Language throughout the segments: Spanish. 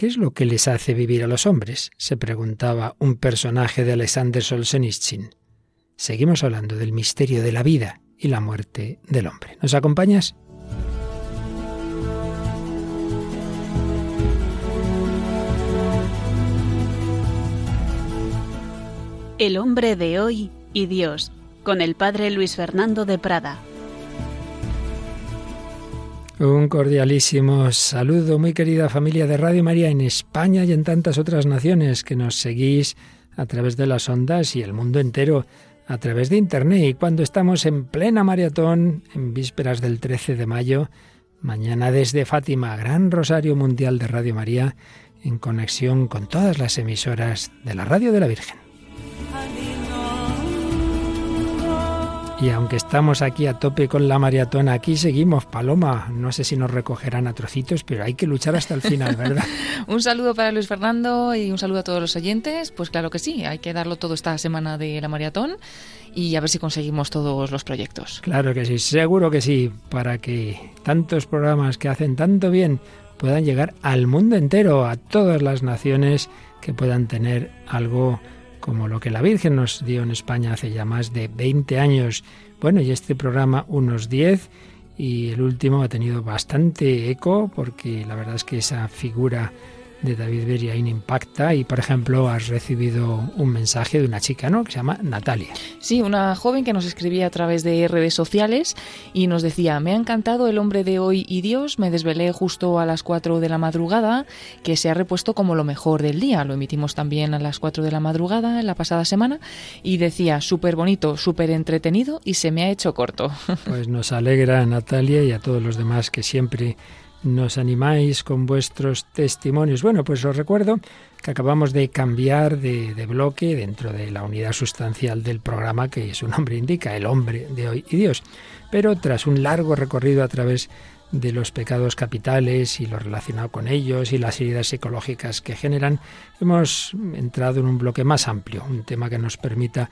¿Qué es lo que les hace vivir a los hombres? se preguntaba un personaje de Alexander Solzhenitsyn. Seguimos hablando del misterio de la vida y la muerte del hombre. ¿Nos acompañas? El hombre de hoy y Dios, con el padre Luis Fernando de Prada. Un cordialísimo saludo, muy querida familia de Radio María en España y en tantas otras naciones que nos seguís a través de las ondas y el mundo entero a través de Internet. Y cuando estamos en plena maratón, en vísperas del 13 de mayo, mañana desde Fátima, Gran Rosario Mundial de Radio María, en conexión con todas las emisoras de la Radio de la Virgen. Y aunque estamos aquí a tope con la maratona, aquí seguimos, Paloma. No sé si nos recogerán a trocitos, pero hay que luchar hasta el final, ¿verdad? un saludo para Luis Fernando y un saludo a todos los oyentes. Pues claro que sí, hay que darlo todo esta semana de la maratón y a ver si conseguimos todos los proyectos. Claro que sí, seguro que sí, para que tantos programas que hacen tanto bien puedan llegar al mundo entero, a todas las naciones que puedan tener algo como lo que la Virgen nos dio en España hace ya más de 20 años. Bueno, y este programa unos 10 y el último ha tenido bastante eco porque la verdad es que esa figura de David Beriain impacta y, por ejemplo, has recibido un mensaje de una chica, ¿no?, que se llama Natalia. Sí, una joven que nos escribía a través de redes sociales y nos decía, me ha encantado El hombre de hoy y Dios, me desvelé justo a las 4 de la madrugada, que se ha repuesto como lo mejor del día, lo emitimos también a las 4 de la madrugada en la pasada semana y decía, súper bonito, súper entretenido y se me ha hecho corto. Pues nos alegra Natalia y a todos los demás que siempre nos animáis con vuestros testimonios. Bueno, pues os recuerdo que acabamos de cambiar de, bloque dentro de la unidad sustancial del programa que su nombre indica, el hombre de hoy y Dios. Pero tras un largo recorrido a través de los pecados capitales y lo relacionado con ellos y las heridas psicológicas que generan, hemos entrado en un bloque más amplio, un tema que nos permita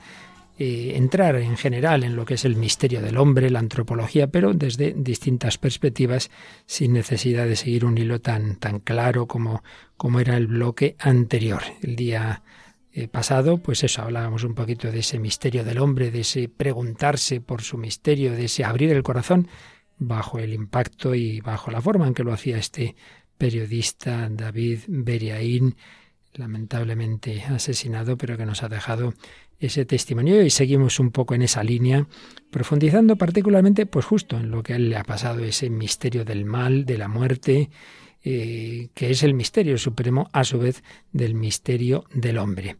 eh, entrar en general en lo que es el misterio del hombre, la antropología, pero desde distintas perspectivas, sin necesidad de seguir un hilo tan, tan claro como, como era el bloque anterior. El día eh, pasado, pues eso, hablábamos un poquito de ese misterio del hombre, de ese preguntarse por su misterio, de ese abrir el corazón bajo el impacto y bajo la forma en que lo hacía este periodista David Beriaín, lamentablemente asesinado, pero que nos ha dejado ese testimonio y seguimos un poco en esa línea, profundizando particularmente, pues justo en lo que le ha pasado, ese misterio del mal, de la muerte, eh, que es el misterio supremo, a su vez, del misterio del hombre.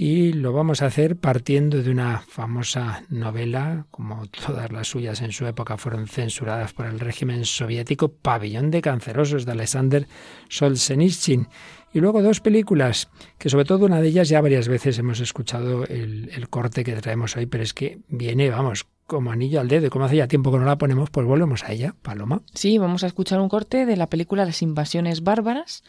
Y lo vamos a hacer partiendo de una famosa novela, como todas las suyas en su época fueron censuradas por el régimen soviético, Pabellón de Cancerosos de Alexander Solzhenitsyn y luego dos películas, que sobre todo una de ellas ya varias veces hemos escuchado el, corte que traemos hoy, pero es que viene, vamos, como anillo al dedo. Y como hace ya tiempo que no la ponemos, pues volvemos a ella, Paloma. Sí, vamos a escuchar un corte de la película Las invasiones bárbaras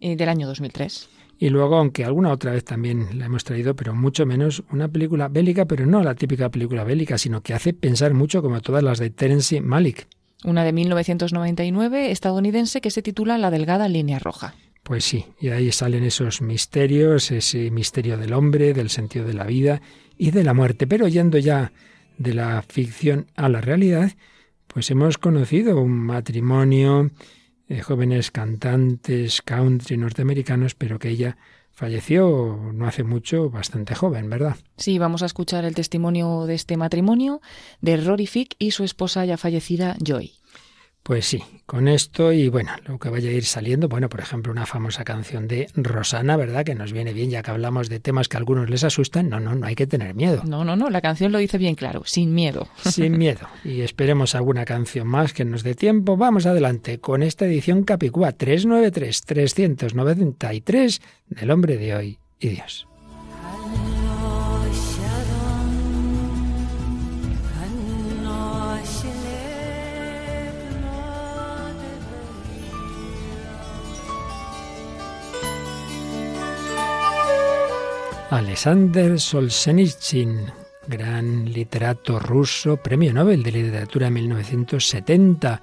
eh, del año 2003. Y luego, aunque alguna otra vez también la hemos traído, pero mucho menos, una película bélica, pero no la típica película bélica, sino que hace pensar mucho como todas las de Terence Malick. Una de 1999, estadounidense, que se titula La delgada línea roja. Pues sí, y ahí salen esos misterios, ese misterio del hombre, del sentido de la vida y de la muerte. Pero yendo ya de la ficción a la realidad, pues hemos conocido un matrimonio de jóvenes cantantes country norteamericanos, pero que ella falleció no hace mucho, bastante joven, ¿verdad? Sí, vamos a escuchar el testimonio de este matrimonio de Rory Fick y su esposa ya fallecida Joy. Pues sí, con esto y bueno, lo que vaya a ir saliendo, bueno, por ejemplo, una famosa canción de Rosana, ¿verdad? Que nos viene bien ya que hablamos de temas que a algunos les asustan. No, no, no hay que tener miedo. No, no, no, la canción lo dice bien claro, sin miedo. Sin miedo. Y esperemos alguna canción más que nos dé tiempo. Vamos adelante con esta edición Capicúa 393-393 del hombre de hoy y Dios. Alexander Solzhenitsyn, gran literato ruso, premio Nobel de Literatura en 1970,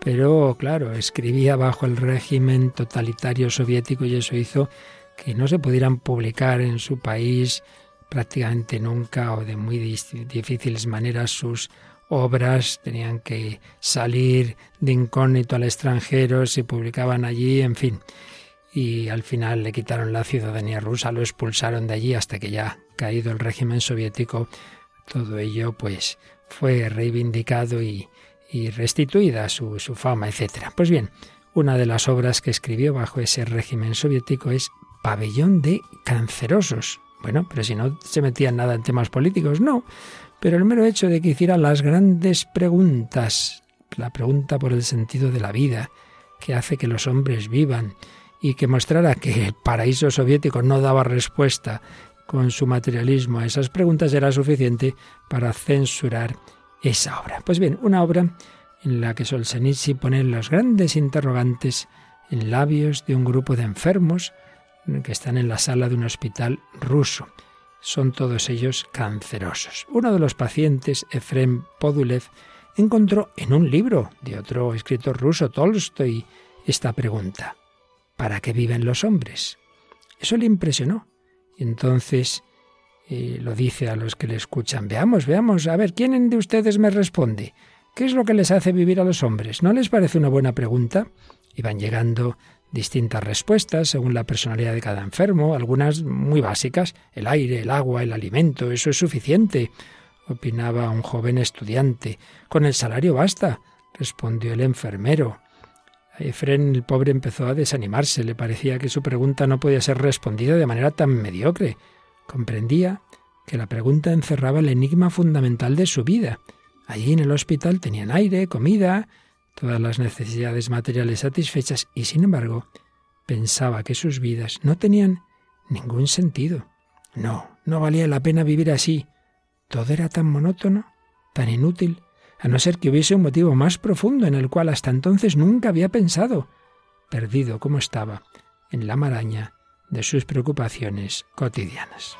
pero claro, escribía bajo el régimen totalitario soviético y eso hizo que no se pudieran publicar en su país prácticamente nunca o de muy difíciles maneras sus obras, tenían que salir de incógnito al extranjero, se publicaban allí, en fin. Y al final le quitaron la ciudadanía rusa, lo expulsaron de allí hasta que ya caído el régimen soviético, todo ello pues fue reivindicado y, restituida su, fama, etc. Pues bien, una de las obras que escribió bajo ese régimen soviético es Pabellón de Cancerosos. Bueno, pero si no se metía nada en temas políticos, no. Pero el mero hecho de que hiciera las grandes preguntas, la pregunta por el sentido de la vida, que hace que los hombres vivan, y que mostrara que el paraíso soviético no daba respuesta con su materialismo a esas preguntas era suficiente para censurar esa obra. Pues bien, una obra en la que Solzhenitsyn pone los grandes interrogantes en labios de un grupo de enfermos que están en la sala de un hospital ruso. Son todos ellos cancerosos. Uno de los pacientes, Efrem Podulev, encontró en un libro de otro escritor ruso, Tolstoy, esta pregunta. ¿Para qué viven los hombres? Eso le impresionó. Y entonces eh, lo dice a los que le escuchan. Veamos, veamos, a ver, ¿quién de ustedes me responde? ¿Qué es lo que les hace vivir a los hombres? ¿No les parece una buena pregunta? Y van llegando distintas respuestas según la personalidad de cada enfermo, algunas muy básicas, el aire, el agua, el alimento, eso es suficiente, opinaba un joven estudiante. Con el salario basta, respondió el enfermero. Efren, el pobre, empezó a desanimarse. Le parecía que su pregunta no podía ser respondida de manera tan mediocre. Comprendía que la pregunta encerraba el enigma fundamental de su vida. Allí en el hospital tenían aire, comida, todas las necesidades materiales satisfechas y sin embargo pensaba que sus vidas no tenían ningún sentido. No, no valía la pena vivir así. Todo era tan monótono, tan inútil, a no ser que hubiese un motivo más profundo en el cual hasta entonces nunca había pensado, perdido como estaba en la maraña de sus preocupaciones cotidianas.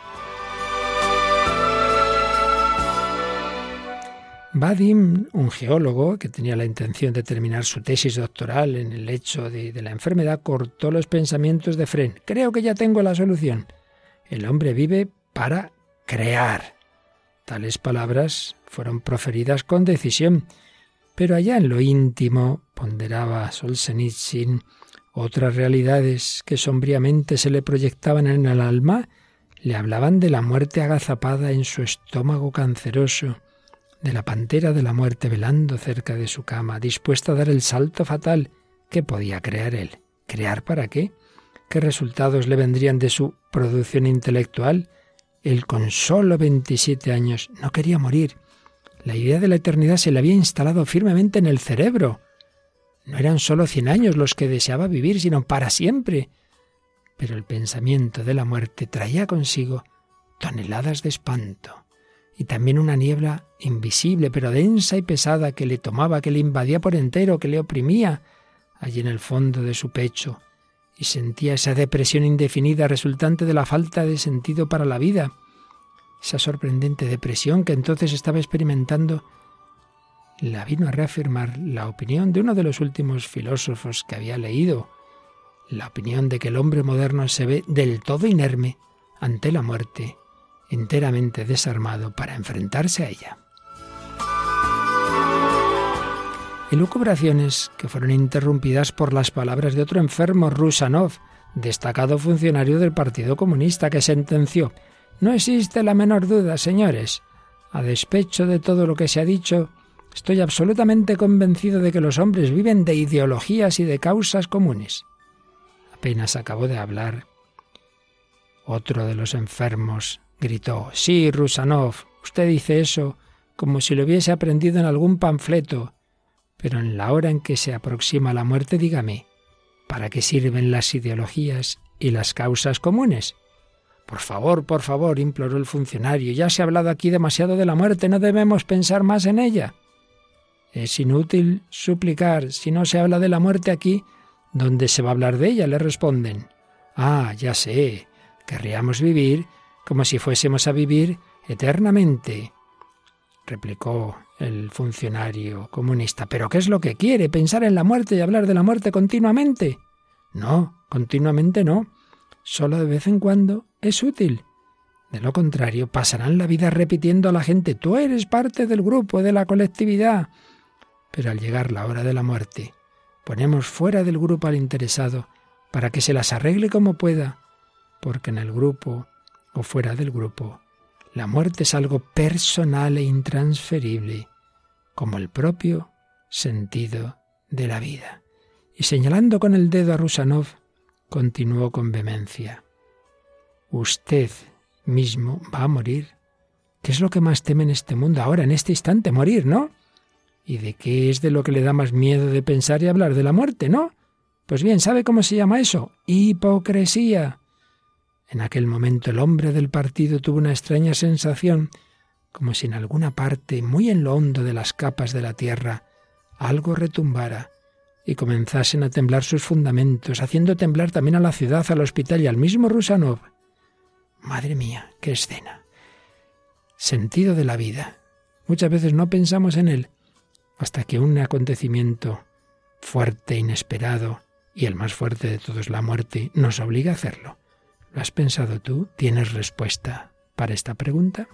Vadim, un geólogo que tenía la intención de terminar su tesis doctoral en el hecho de, la enfermedad, cortó los pensamientos de Fren. Creo que ya tengo la solución. El hombre vive para crear. Tales palabras fueron proferidas con decisión, pero allá en lo íntimo, ponderaba Solzhenitsyn, otras realidades que sombríamente se le proyectaban en el alma le hablaban de la muerte agazapada en su estómago canceroso, de la pantera de la muerte velando cerca de su cama, dispuesta a dar el salto fatal que podía crear él. ¿Crear para qué? ¿Qué resultados le vendrían de su producción intelectual? Él con solo 27 años no quería morir. La idea de la eternidad se le había instalado firmemente en el cerebro. No eran solo cien años los que deseaba vivir, sino para siempre. Pero el pensamiento de la muerte traía consigo toneladas de espanto y también una niebla invisible, pero densa y pesada, que le tomaba, que le invadía por entero, que le oprimía allí en el fondo de su pecho, y sentía esa depresión indefinida resultante de la falta de sentido para la vida, esa sorprendente depresión que entonces estaba experimentando, la vino a reafirmar la opinión de uno de los últimos filósofos que había leído, la opinión de que el hombre moderno se ve del todo inerme ante la muerte enteramente desarmado para enfrentarse a ella. Elucubraciones que fueron interrumpidas por las palabras de otro enfermo, Rusanov, destacado funcionario del Partido Comunista, que sentenció No existe la menor duda, señores. A despecho de todo lo que se ha dicho, estoy absolutamente convencido de que los hombres viven de ideologías y de causas comunes. Apenas acabó de hablar, otro de los enfermos gritó. Sí, Rusanov, usted dice eso como si lo hubiese aprendido en algún panfleto. Pero en la hora en que se aproxima la muerte, dígame, ¿para qué sirven las ideologías y las causas comunes? Por favor, por favor, imploró el funcionario, ya se ha hablado aquí demasiado de la muerte, no debemos pensar más en ella. Es inútil suplicar, si no se habla de la muerte aquí, ¿dónde se va a hablar de ella? le responden. Ah, ya sé, querríamos vivir como si fuésemos a vivir eternamente. Replicó el funcionario comunista. ¿Pero qué es lo que quiere? ¿Pensar en la muerte y hablar de la muerte continuamente? No, continuamente no. Solo de vez en cuando es útil. De lo contrario, pasarán la vida repitiendo a la gente, tú eres parte del grupo, de la colectividad. Pero al llegar la hora de la muerte, ponemos fuera del grupo al interesado para que se las arregle como pueda, porque en el grupo o fuera del grupo, la muerte es algo personal e intransferible, como el propio sentido de la vida. Y señalando con el dedo a Rusanov, continuó con vehemencia. Usted mismo va a morir. ¿Qué es lo que más teme en este mundo ahora, en este instante? Morir, ¿no? ¿Y de qué es de lo que le da más miedo de pensar y hablar de la muerte, no? Pues bien, ¿sabe cómo se llama eso? Hipocresía. En aquel momento el hombre del partido tuvo una extraña sensación, como si en alguna parte, muy en lo hondo de las capas de la tierra, algo retumbara y comenzasen a temblar sus fundamentos, haciendo temblar también a la ciudad, al hospital y al mismo Rusanov. Madre mía, qué escena. Sentido de la vida. Muchas veces no pensamos en él hasta que un acontecimiento fuerte, inesperado, y el más fuerte de todos, la muerte, nos obliga a hacerlo. ¿Lo has pensado tú? ¿Tienes respuesta para esta pregunta?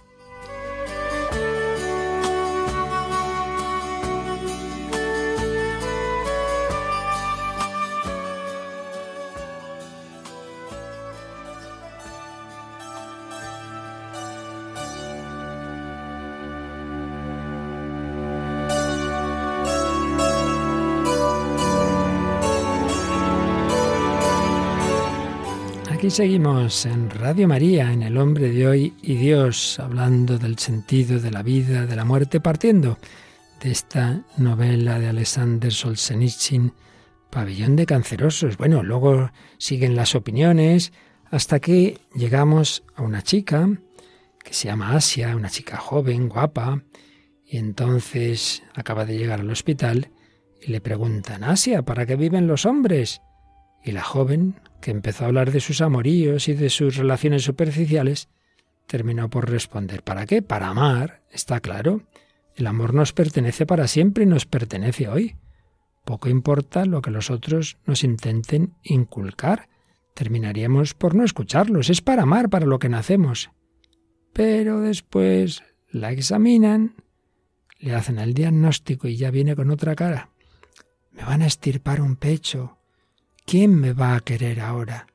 Aquí seguimos en Radio María, en El hombre de hoy y Dios, hablando del sentido de la vida, de la muerte, partiendo de esta novela de Alexander Solzhenitsyn, Pabellón de Cancerosos. Bueno, luego siguen las opiniones hasta que llegamos a una chica que se llama Asia, una chica joven, guapa, y entonces acaba de llegar al hospital y le preguntan, Asia, ¿para qué viven los hombres? Y la joven, que empezó a hablar de sus amoríos y de sus relaciones superficiales, terminó por responder, ¿para qué? Para amar, está claro. El amor nos pertenece para siempre y nos pertenece hoy. Poco importa lo que los otros nos intenten inculcar. Terminaríamos por no escucharlos. Es para amar, para lo que nacemos. Pero después la examinan, le hacen el diagnóstico y ya viene con otra cara. Me van a estirpar un pecho, ¿Quién me va a querer ahora?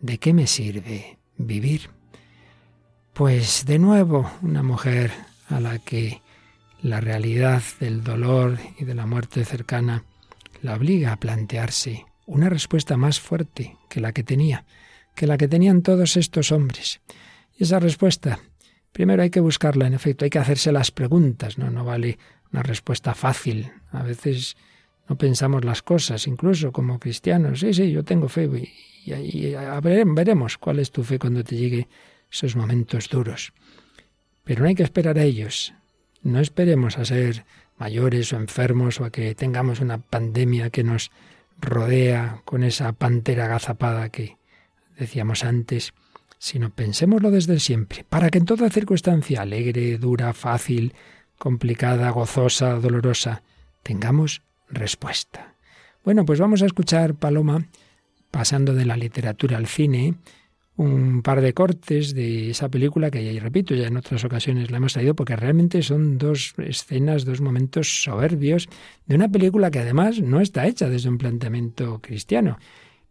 ¿De qué me sirve vivir? Pues de nuevo una mujer a la que la realidad del dolor y de la muerte cercana la obliga a plantearse una respuesta más fuerte que la que tenía, que la que tenían todos estos hombres. Y esa respuesta, primero hay que buscarla, en efecto, hay que hacerse las preguntas, no, no vale una respuesta fácil. A veces no pensamos las cosas, incluso como cristianos. Sí, sí, yo tengo fe y, veremos cuál es tu fe cuando te llegue esos momentos duros. Pero no hay que esperar a ellos. No esperemos a ser mayores o enfermos o a que tengamos una pandemia que nos rodea con esa pantera agazapada que decíamos antes, sino pensémoslo desde siempre, para que en toda circunstancia, alegre, dura, fácil, complicada, gozosa, dolorosa, tengamos respuesta. Bueno, pues vamos a escuchar, Paloma, pasando de la literatura al cine, un par de cortes de esa película que ya repito, ya en otras ocasiones la hemos traído porque realmente son dos escenas, dos momentos soberbios de una película que además no está hecha desde un planteamiento cristiano,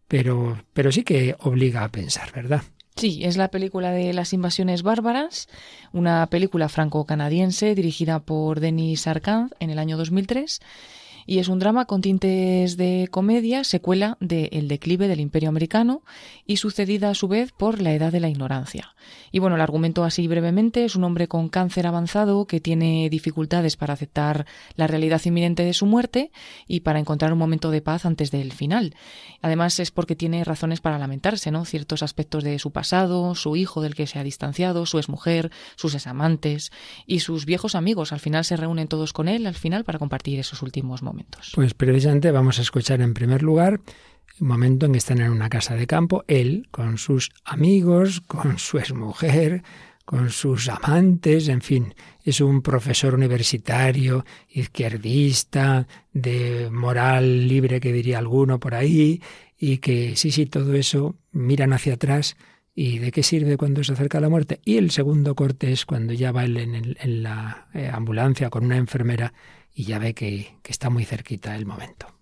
pero, pero sí que obliga a pensar, ¿verdad? Sí, es la película de las invasiones bárbaras, una película franco-canadiense dirigida por Denis Arcand en el año 2003 y es un drama con tintes de comedia, secuela de El declive del Imperio Americano y sucedida a su vez por La Edad de la Ignorancia. Y bueno, el argumento así brevemente es un hombre con cáncer avanzado que tiene dificultades para aceptar la realidad inminente de su muerte y para encontrar un momento de paz antes del final. Además es porque tiene razones para lamentarse, ¿no? Ciertos aspectos de su pasado, su hijo del que se ha distanciado, su exmujer, sus examantes y sus viejos amigos. Al final se reúnen todos con él al final para compartir esos últimos momentos. Pues precisamente vamos a escuchar en primer lugar un momento en que están en una casa de campo, él con sus amigos, con su exmujer, con sus amantes, en fin, es un profesor universitario, izquierdista, de moral libre que diría alguno por ahí, y que sí, sí, todo eso miran hacia atrás ¿Y de qué sirve cuando se acerca la muerte? Y el segundo corte es cuando ya va él en, la eh, ambulancia con una enfermera y ya ve que, que está muy cerquita el momento.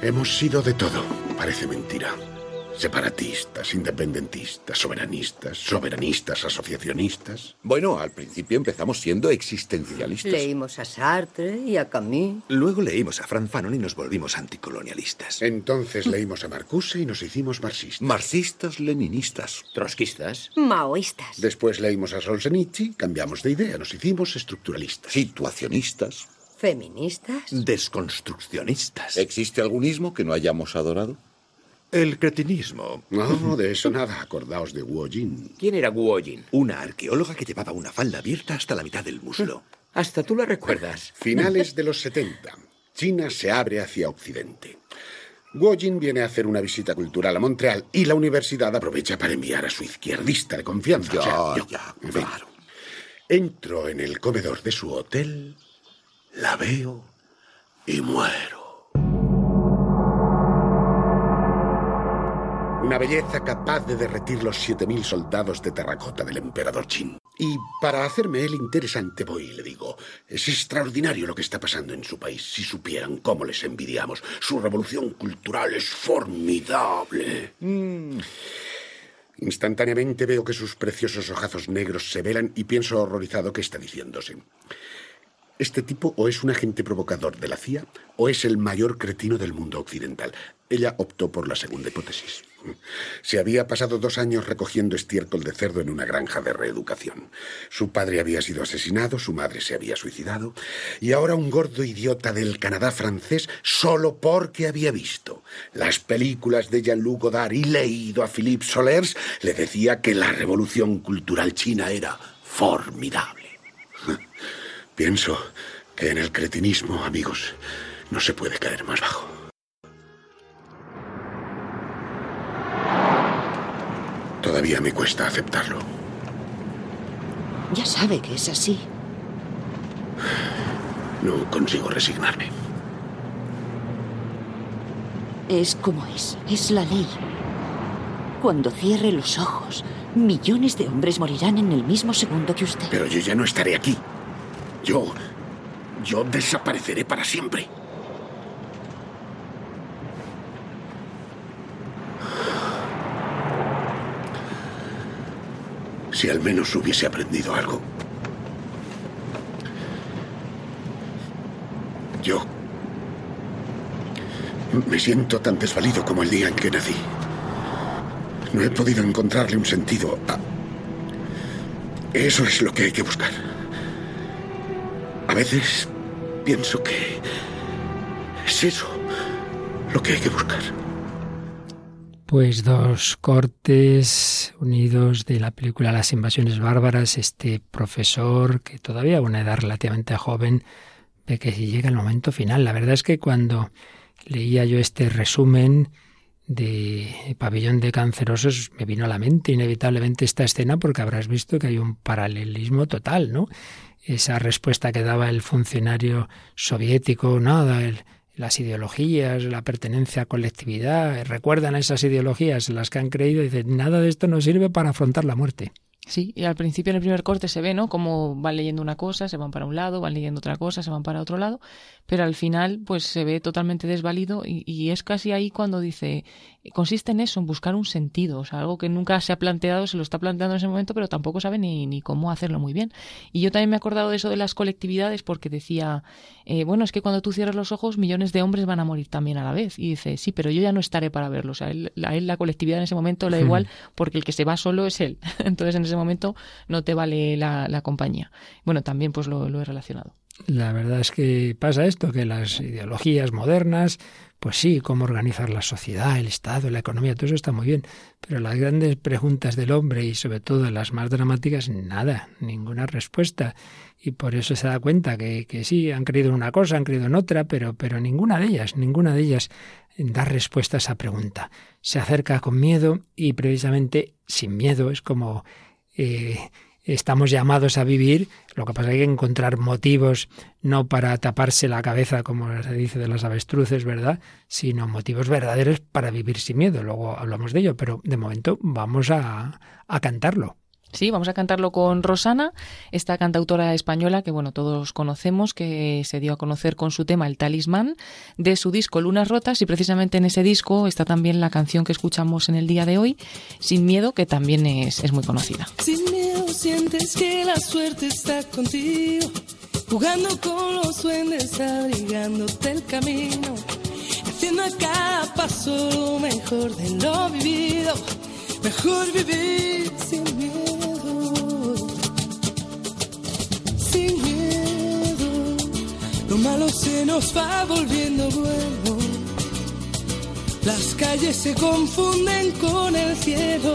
Hemos sido de todo, parece mentira. Separatistas, independentistas, soberanistas, soberanistas, asociacionistas. Bueno, al principio empezamos siendo existencialistas. Leímos a Sartre y a Camus. Luego leímos a Franz Fanon y nos volvimos anticolonialistas. Entonces leímos a Marcuse y nos hicimos marxistas. Marxistas, leninistas. Trotskistas. Maoístas. Después leímos a Solzhenitsyn, cambiamos de idea, nos hicimos estructuralistas. Situacionistas. Feministas. Desconstruccionistas. ¿Existe algún ismo que no hayamos adorado? El cretinismo. No, de eso nada. Acordaos de Guo Jin. ¿Quién era Guo Jin? Una arqueóloga que llevaba una falda abierta hasta la mitad del muslo. Hasta tú la recuerdas. Finales de los 70. China se abre hacia Occidente. Guo Jin viene a hacer una visita cultural a Montreal y la universidad aprovecha para enviar a su izquierdista de confianza. Ya, ya, claro. Entro en el comedor de su hotel, la veo y muero. Una belleza capaz de derretir los 7.000 soldados de terracota del emperador Qin. Y para hacerme él interesante voy y le digo, es extraordinario lo que está pasando en su país. Si supieran cómo les envidiamos. Su revolución cultural es formidable. Mm. Instantáneamente veo que sus preciosos ojazos negros se velan y pienso horrorizado qué está diciéndose. Este tipo o es un agente provocador de la CIA o es el mayor cretino del mundo occidental. Ella optó por la segunda hipótesis. Se había pasado dos años recogiendo estiércol de cerdo en una granja de reeducación. Su padre había sido asesinado, su madre se había suicidado, y ahora un gordo idiota del Canadá francés solo porque había visto las películas de Jean-Luc Godard y leído a Philippe Solers, le decía que la revolución cultural china era formidable. Pienso que en el cretinismo, amigos, no se puede caer más bajo. Todavía me cuesta aceptarlo. Ya sabe que es así. No consigo resignarme. Es como es. Es la ley. Cuando cierre los ojos, millones de hombres morirán en el mismo segundo que usted. Pero yo ya no estaré aquí. Yo... Yo desapareceré para siempre. Si al menos hubiese aprendido algo. Yo me siento tan desvalido como el día en que nací. No he podido encontrarle un sentido a... Eso es lo que hay que buscar. Veces pienso que es eso lo que hay que buscar. Pues dos cortes unidos de la película Las invasiones bárbaras, este profesor que todavía a una edad relativamente joven ve que llega el momento final. La verdad es que cuando leía yo este resumen de Pabellón de Cancerosos me vino a la mente inevitablemente esta escena porque habrás visto que hay un paralelismo total, ¿no? Esa respuesta que daba el funcionario soviético, nada, el, las ideologías, la pertenencia a colectividad, recuerdan esas ideologías las que han creído y dicen, nada de esto nos sirve para afrontar la muerte. Sí, y al principio en el primer corte se ve, ¿no? Como van leyendo una cosa, se van para un lado, van leyendo otra cosa, se van para otro lado, pero al final pues se ve totalmente desvalido y, y es casi ahí cuando dice, consiste en eso, en buscar un sentido, o sea, algo que nunca se ha planteado, se lo está planteando en ese momento, pero tampoco sabe ni, ni cómo hacerlo muy bien. Y yo también me he acordado de eso de las colectividades porque decía, eh, bueno, es que cuando tú cierras los ojos, millones de hombres van a morir también a la vez. Y dice, sí, pero yo ya no estaré para verlo. O sea, a él la colectividad en ese momento le da igual porque el que se va solo es él. Entonces en ese momento no te vale la, compañía. Bueno, también pues lo, lo he relacionado. La verdad es que pasa esto, que las ideologías modernas pues sí, cómo organizar la sociedad, el Estado, la economía, todo eso está muy bien. Pero las grandes preguntas del hombre y sobre todo las más dramáticas, nada, ninguna respuesta. Y por eso se da cuenta que, que sí, han creído en una cosa, han creído en otra, pero, pero ninguna de ellas, ninguna de ellas da respuesta a esa pregunta. Se acerca con miedo y precisamente sin miedo es como... Eh, estamos llamados a vivir, lo que pasa es que hay que encontrar motivos no para taparse la cabeza, como se dice de las avestruces, ¿verdad? Sino motivos verdaderos para vivir sin miedo. Luego hablamos de ello, pero de momento vamos a, a cantarlo. Sí, vamos a cantarlo con Rosana, esta cantautora española que bueno, todos conocemos, que se dio a conocer con su tema El talismán de su disco Lunas rotas y precisamente en ese disco está también la canción que escuchamos en el día de hoy, Sin miedo, que también es, es muy conocida. Sin miedo sientes que la suerte está contigo, jugando con los duendes, abrigándote el camino, haciendo a cada lo mejor de lo vivido, mejor vivir sin Lo malo se nos va volviendo bueno. Las calles se confunden con el cielo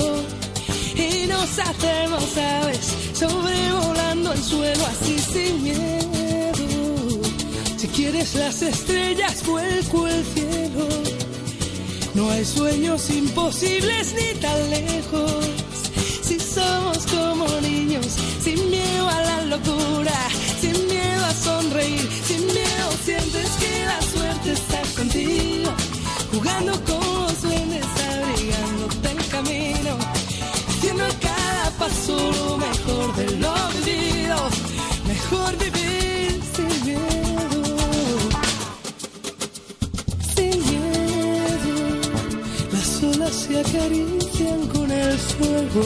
y nos hacemos aves sobrevolando el suelo así sin miedo. Si quieres las estrellas, vuelco el cielo. No hay sueños imposibles ni tan lejos. Si somos como niños, sin miedo a la locura, que la suerte está contigo, jugando con los duendes, abrigándote el camino, haciendo cada paso lo mejor de lo mejor vivir sin miedo, sin miedo, las olas se acarician con el fuego.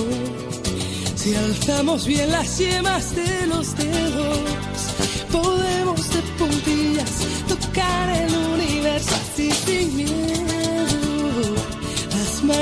Si alzamos bien las yemas de los dedos, podemos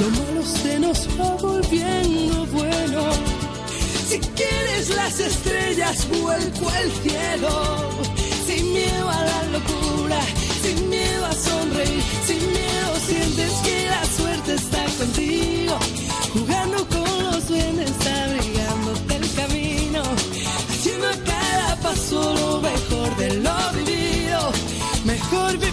Lo malo se nos va volviendo bueno. Si quieres las estrellas, vuelco al cielo. Sin miedo a la locura, sin miedo a sonreír, sin miedo sientes que la suerte está contigo. Jugando con los duendes, abrigándote el camino. Haciendo a cada paso lo mejor de lo vivido. Mejor vivir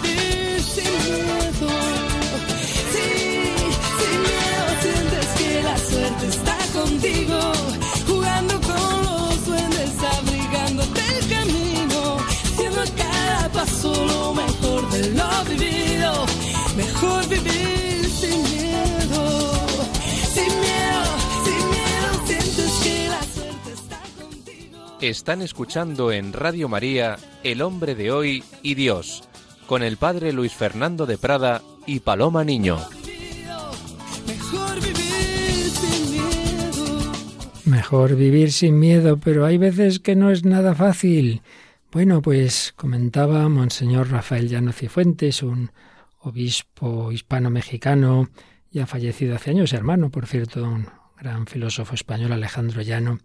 Mejor vivir sin miedo. Sin miedo, sin miedo sientes que la suerte está contigo. Están escuchando en Radio María El hombre de hoy y Dios, con el padre Luis Fernando de Prada y Paloma Niño. Mejor vivir sin miedo. Mejor vivir sin miedo, pero hay veces que no es nada fácil. Bueno, pues comentaba Monseñor Rafael Llano Cifuentes, un obispo hispano-mexicano, ya fallecido hace años, hermano, por cierto, un gran filósofo español, Alejandro Llano,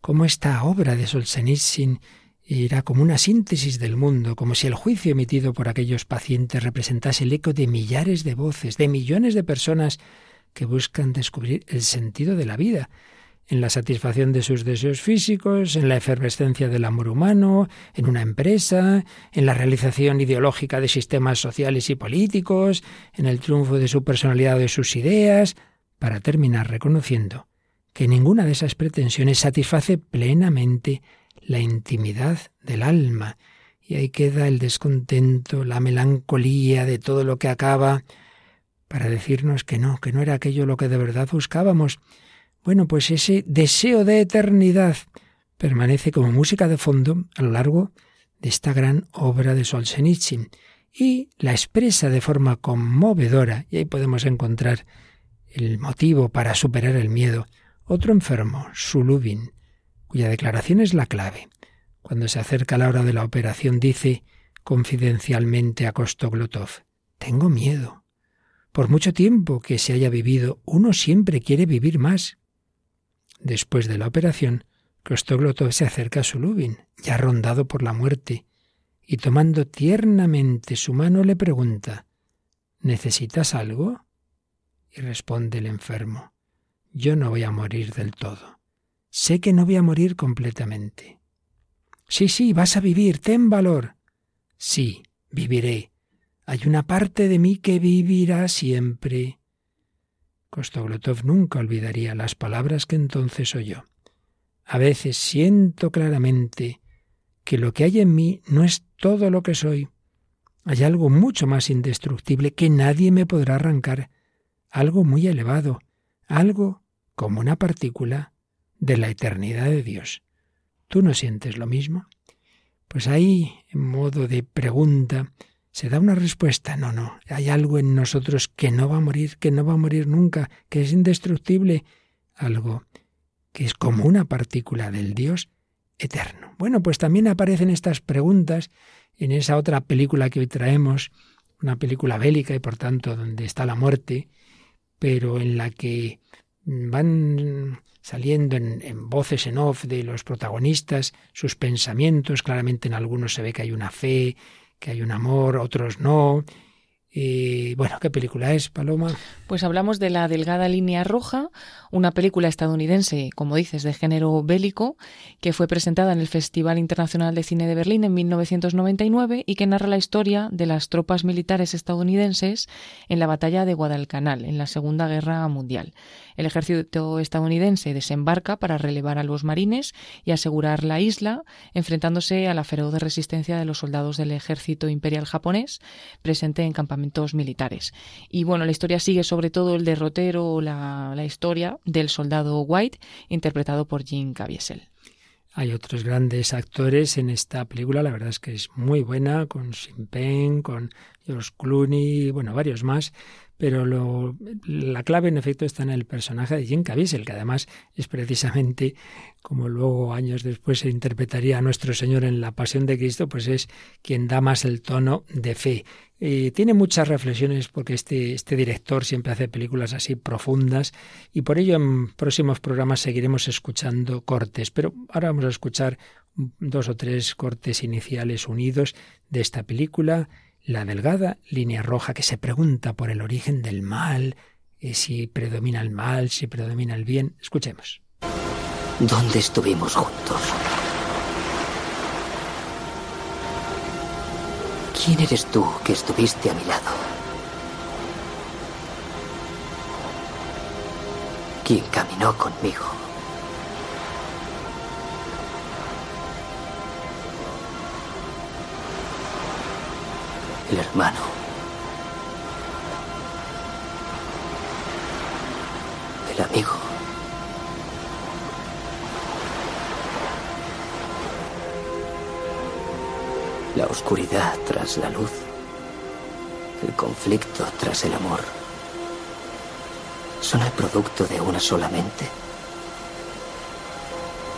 cómo esta obra de Solzhenitsyn era como una síntesis del mundo, como si el juicio emitido por aquellos pacientes representase el eco de millares de voces, de millones de personas que buscan descubrir el sentido de la vida, en la satisfacción de sus deseos físicos, en la efervescencia del amor humano, en una empresa, en la realización ideológica de sistemas sociales y políticos, en el triunfo de su personalidad o de sus ideas, para terminar reconociendo que ninguna de esas pretensiones satisface plenamente la intimidad del alma, y ahí queda el descontento, la melancolía de todo lo que acaba, para decirnos que no, que no era aquello lo que de verdad buscábamos. Bueno, pues ese deseo de eternidad permanece como música de fondo a lo largo de esta gran obra de Solzhenitsyn y la expresa de forma conmovedora, y ahí podemos encontrar el motivo para superar el miedo. Otro enfermo, Sulubin, cuya declaración es la clave. Cuando se acerca la hora de la operación dice confidencialmente a Kostoglotov, tengo miedo. Por mucho tiempo que se haya vivido, uno siempre quiere vivir más. Después de la operación, Kostoglotov se acerca a Sulubin, ya rondado por la muerte, y tomando tiernamente su mano le pregunta ¿Necesitas algo? Y responde el enfermo Yo no voy a morir del todo. Sé que no voy a morir completamente. Sí, sí, vas a vivir, ten valor. Sí, viviré. Hay una parte de mí que vivirá siempre. Kostoglotov nunca olvidaría las palabras que entonces oyó. A veces siento claramente que lo que hay en mí no es todo lo que soy. Hay algo mucho más indestructible que nadie me podrá arrancar, algo muy elevado, algo como una partícula de la eternidad de Dios. ¿Tú no sientes lo mismo? Pues ahí, en modo de pregunta, se da una respuesta. No, no, hay algo en nosotros que no va a morir, que no va a morir nunca, que es indestructible, algo que es como una partícula del Dios eterno. Bueno, pues también aparecen estas preguntas en esa otra película que hoy traemos, una película bélica y por tanto donde está la muerte, pero en la que van saliendo en, en, voces en off de los protagonistas sus pensamientos, claramente en algunos se ve que hay una fe, que hay un amor, otros no, y bueno, ¿qué película es, Paloma? Pues hablamos de La Delgada Línea Roja, una película estadounidense, como dices, de género bélico, que fue presentada en el Festival Internacional de Cine de Berlín en 1999 y que narra la historia de las tropas militares estadounidenses en la batalla de Guadalcanal, en la Segunda Guerra Mundial. El ejército estadounidense desembarca para relevar a los marines y asegurar la isla, enfrentándose a la feroz resistencia de los soldados del ejército imperial japonés presente en militares. Y bueno, la historia sigue sobre todo el derrotero, la, historia del soldado White, interpretado por Jim Caviezel. Hay otros grandes actores en esta película, la verdad es que es muy buena, con Sin Pen, con George Clooney, bueno, varios más, pero lo, la clave en efecto está en el personaje de Jim Caviezel, que además es precisamente como luego años después se interpretaría a nuestro Señor en la Pasión de Cristo, pues es quien da más el tono de fe. Eh, tiene muchas reflexiones porque este, este director siempre hace películas así profundas y por ello en próximos programas seguiremos escuchando cortes, pero ahora vamos a escuchar dos o tres cortes iniciales unidos de esta película la delgada línea roja que se pregunta por el origen del mal, y si predomina el mal, si predomina el bien. Escuchemos. ¿Dónde estuvimos juntos? ¿Quién eres tú que estuviste a mi lado? ¿Quién caminó conmigo? el hermano. El amigo. La oscuridad tras la luz. El conflicto tras el amor. ¿Son el producto de una sola mente?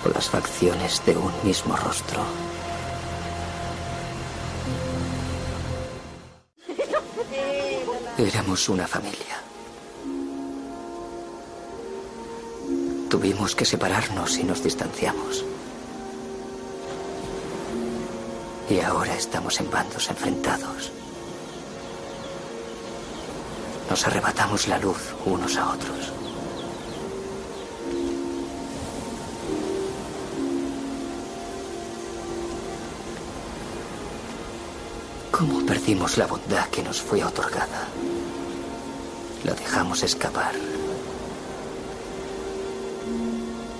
¿O las facciones de un mismo rostro? Éramos una familia. Tuvimos que separarnos y nos distanciamos. Y ahora estamos en bandos enfrentados. Nos arrebatamos la luz unos a otros. ¿Cómo perdimos la bondad que nos fue otorgada? La dejamos escapar.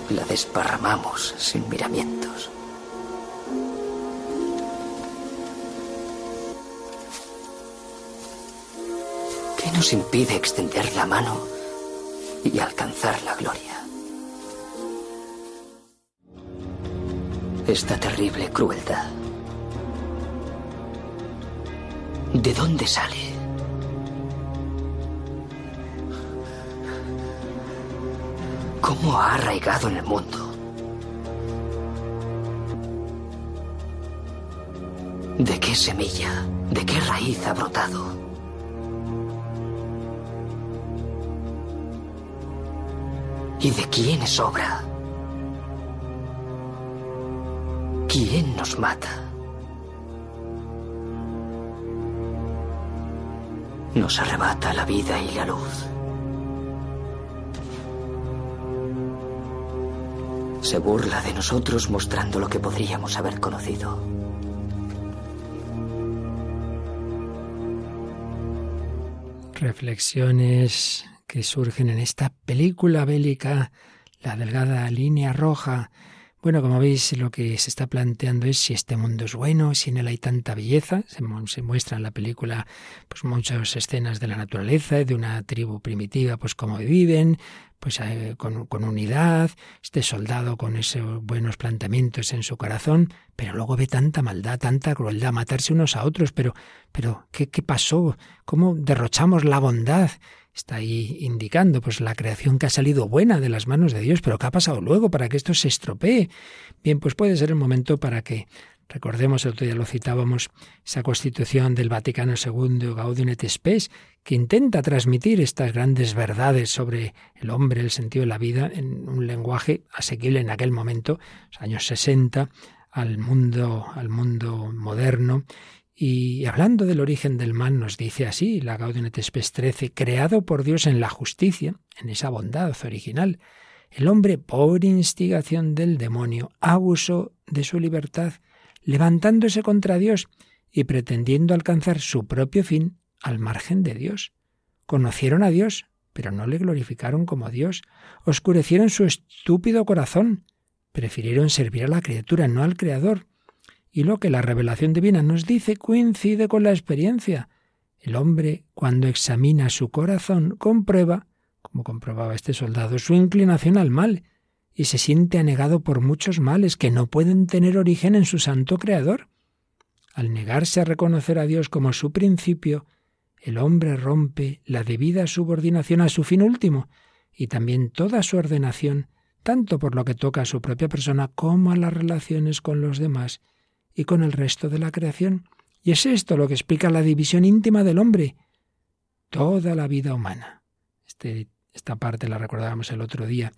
La desparramamos sin miramientos. Nos impide extender la mano y alcanzar la gloria? Esta terrible crueldad ¿De dónde sale? ¿Cómo ha arraigado en el mundo? ¿De qué semilla, de qué raíz ha brotado? ¿Y de quién es obra? ¿quién nos mata? Nos arrebata la vida y la luz. Se burla de nosotros mostrando lo que podríamos haber conocido. Reflexiones que surgen en esta película bélica, La delgada línea roja. Bueno, como veis, lo que se está planteando es si este mundo es bueno, si en él hay tanta belleza. Se, muestra en la película pues muchas escenas de la naturaleza, de una tribu primitiva, pues cómo viven, pues eh, con, con, unidad, este soldado con esos buenos planteamientos en su corazón, pero luego ve tanta maldad, tanta crueldad, matarse unos a otros, pero, pero, ¿qué, qué pasó? ¿Cómo derrochamos la bondad? Está ahí indicando, pues la creación que ha salido buena de las manos de Dios, pero ¿qué ha pasado luego para que esto se estropee? Bien, pues puede ser el momento para que Recordemos, el otro día lo citábamos, esa constitución del Vaticano II, Gaudium et Spes, que intenta transmitir estas grandes verdades sobre el hombre, el sentido de la vida, en un lenguaje asequible en aquel momento, los años 60, al mundo, al mundo moderno. Y hablando del origen del mal, nos dice así la Gaudium et Spes 13, creado por Dios en la justicia, en esa bondad original. El hombre, por instigación del demonio, abusó de su libertad levantándose contra Dios y pretendiendo alcanzar su propio fin al margen de Dios. Conocieron a Dios, pero no le glorificaron como Dios. Oscurecieron su estúpido corazón. Prefirieron servir a la criatura, no al Creador. Y lo que la revelación divina nos dice coincide con la experiencia. El hombre, cuando examina su corazón, comprueba, como comprobaba este soldado, su inclinación al mal y se siente anegado por muchos males que no pueden tener origen en su santo Creador. Al negarse a reconocer a Dios como su principio, el hombre rompe la debida subordinación a su fin último y también toda su ordenación, tanto por lo que toca a su propia persona como a las relaciones con los demás y con el resto de la creación. Y es esto lo que explica la división íntima del hombre. Toda la vida humana. Este, esta parte la recordábamos el otro día.